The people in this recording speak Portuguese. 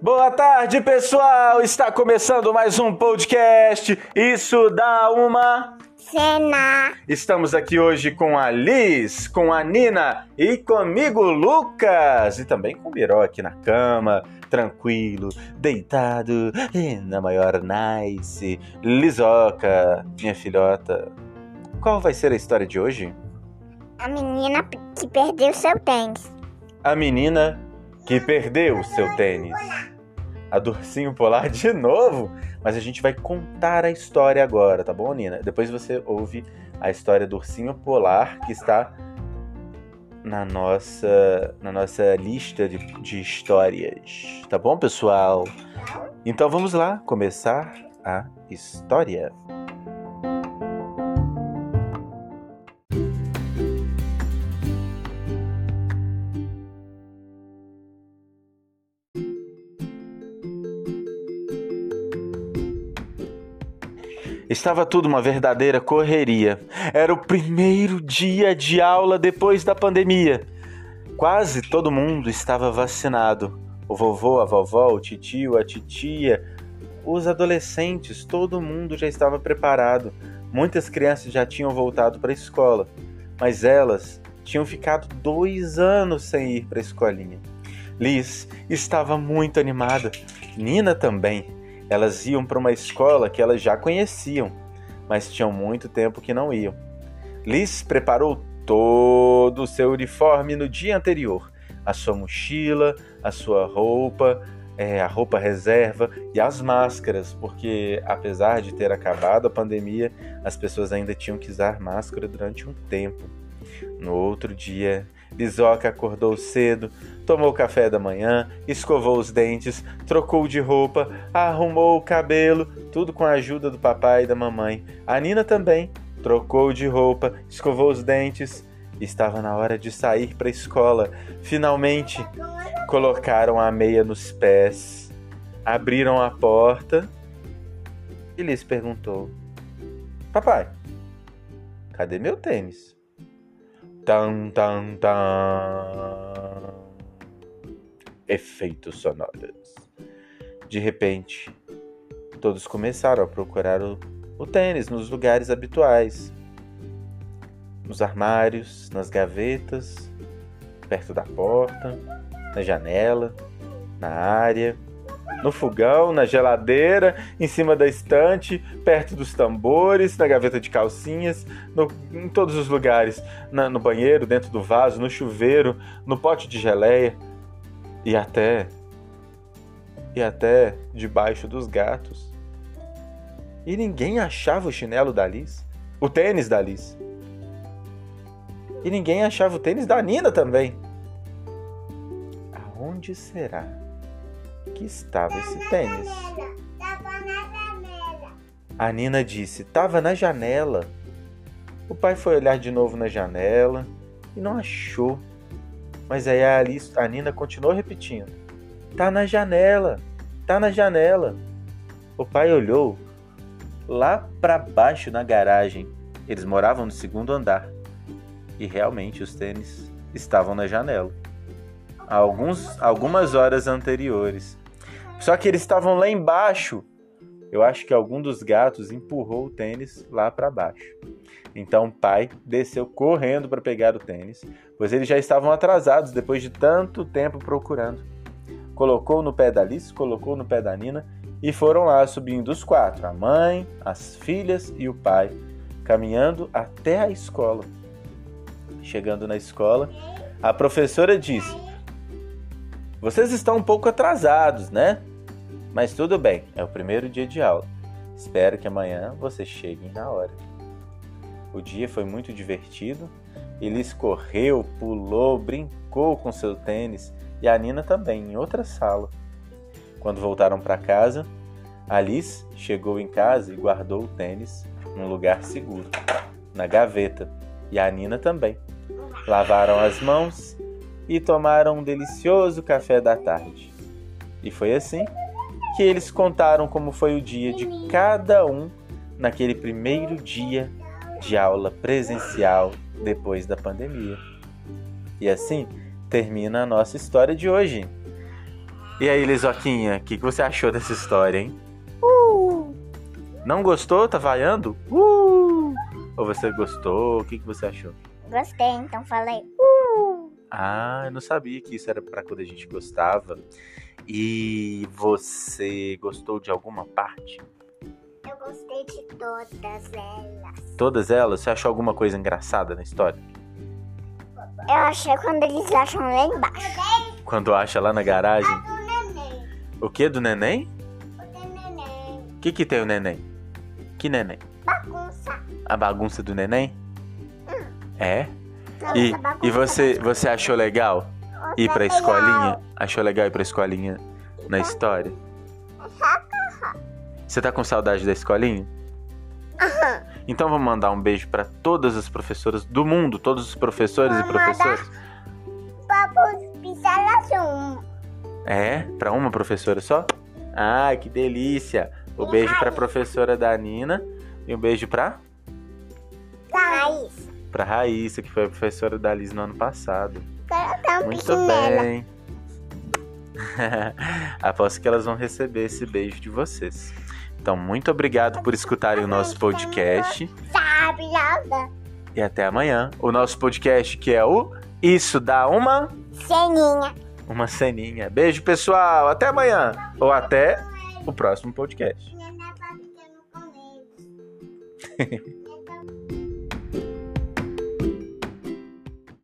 Boa tarde, pessoal! Está começando mais um podcast. Isso dá uma cena. Estamos aqui hoje com a Liz, com a Nina e comigo, Lucas. E também com o Miró aqui na cama, tranquilo, deitado, na maior nice. Lisoca, minha filhota. Qual vai ser a história de hoje? A menina que perdeu seu tênis. A menina que perdeu seu tênis a Dursinho Polar de novo, mas a gente vai contar a história agora, tá bom, Nina? Depois você ouve a história do Ursinho Polar que está na nossa, na nossa lista de, de histórias, tá bom, pessoal? Então vamos lá começar a história. Estava tudo uma verdadeira correria. Era o primeiro dia de aula depois da pandemia. Quase todo mundo estava vacinado. O vovô, a vovó, o titio, a titia, os adolescentes, todo mundo já estava preparado. Muitas crianças já tinham voltado para a escola, mas elas tinham ficado dois anos sem ir para a escolinha. Liz estava muito animada, Nina também. Elas iam para uma escola que elas já conheciam, mas tinham muito tempo que não iam. Liz preparou todo o seu uniforme no dia anterior: a sua mochila, a sua roupa, é, a roupa reserva e as máscaras, porque apesar de ter acabado a pandemia, as pessoas ainda tinham que usar máscara durante um tempo. No outro dia, Lisoca acordou cedo, tomou café da manhã, escovou os dentes, trocou de roupa, arrumou o cabelo, tudo com a ajuda do papai e da mamãe. A Nina também trocou de roupa, escovou os dentes. Estava na hora de sair para a escola. Finalmente, colocaram a meia nos pés, abriram a porta e lhes perguntou: Papai, cadê meu tênis? Tan, tan, tan. Efeitos sonoros. De repente, todos começaram a procurar o, o tênis nos lugares habituais. Nos armários, nas gavetas, perto da porta, na janela, na área no fogão, na geladeira, em cima da estante, perto dos tambores, na gaveta de calcinhas, no, em todos os lugares, na, no banheiro, dentro do vaso, no chuveiro, no pote de geleia e até e até debaixo dos gatos. E ninguém achava o chinelo da Liz, o tênis da Liz. E ninguém achava o tênis da Nina também. Aonde será? Que estava esse tênis. A Nina disse: Tava na janela. O pai foi olhar de novo na janela e não achou. Mas aí a, Alice, a Nina continuou repetindo: Tá na janela, tá na janela. O pai olhou lá para baixo na garagem. Eles moravam no segundo andar. E realmente os tênis estavam na janela alguns, algumas horas anteriores. Só que eles estavam lá embaixo. Eu acho que algum dos gatos empurrou o tênis lá para baixo. Então o pai desceu correndo para pegar o tênis, pois eles já estavam atrasados depois de tanto tempo procurando. Colocou no pé da Alice, colocou no pé da Nina e foram lá subindo os quatro: a mãe, as filhas e o pai, caminhando até a escola. Chegando na escola, a professora disse: vocês estão um pouco atrasados, né? Mas tudo bem, é o primeiro dia de aula. Espero que amanhã vocês cheguem na hora. O dia foi muito divertido. Elis correu, pulou, brincou com seu tênis e a Nina também, em outra sala. Quando voltaram para casa, Alice chegou em casa e guardou o tênis num lugar seguro, na gaveta, e a Nina também. Lavaram as mãos e tomaram um delicioso café da tarde. E foi assim que eles contaram como foi o dia de cada um naquele primeiro dia de aula presencial depois da pandemia. E assim termina a nossa história de hoje. E aí, Lisoquinha, o que, que você achou dessa história, hein? Uh, Não gostou? Tá vaiando? Uh! Ou você gostou? O que, que você achou? gostei, então falei. Ah, eu não sabia que isso era pra quando a gente gostava. E você gostou de alguma parte? eu gostei de todas elas. Todas elas? Você achou alguma coisa engraçada na história? Eu achei quando eles acham lá embaixo. Quando acha lá na garagem? O neném. O que do neném? O neném. O que que tem o neném? Que neném? Bagunça. A bagunça do neném? É? Nossa, E, bagunça, e você, você achou legal ir pra Legal. escolinha? Achou legal ir pra escolinha na história? Você tá com saudade da escolinha? Então vamos mandar um beijo pra todas as professoras do mundo, todos os professores e Vamos professoras. É? Pra uma professora só? Ai, que delícia! O beijo pra professora da Nina e um beijo pra Raiz. Pra Raíssa, que foi a professora da Liz no ano passado. Quero dar um Muito bem. Aposto que elas vão receber esse beijo de vocês. Então, muito obrigado por escutarem o nosso podcast Sabe nada. e até amanhã. O nosso podcast que é o Isso dá uma Ceninha. uma ceninha. Beijo, pessoal. Até amanhã ou até o próximo podcast.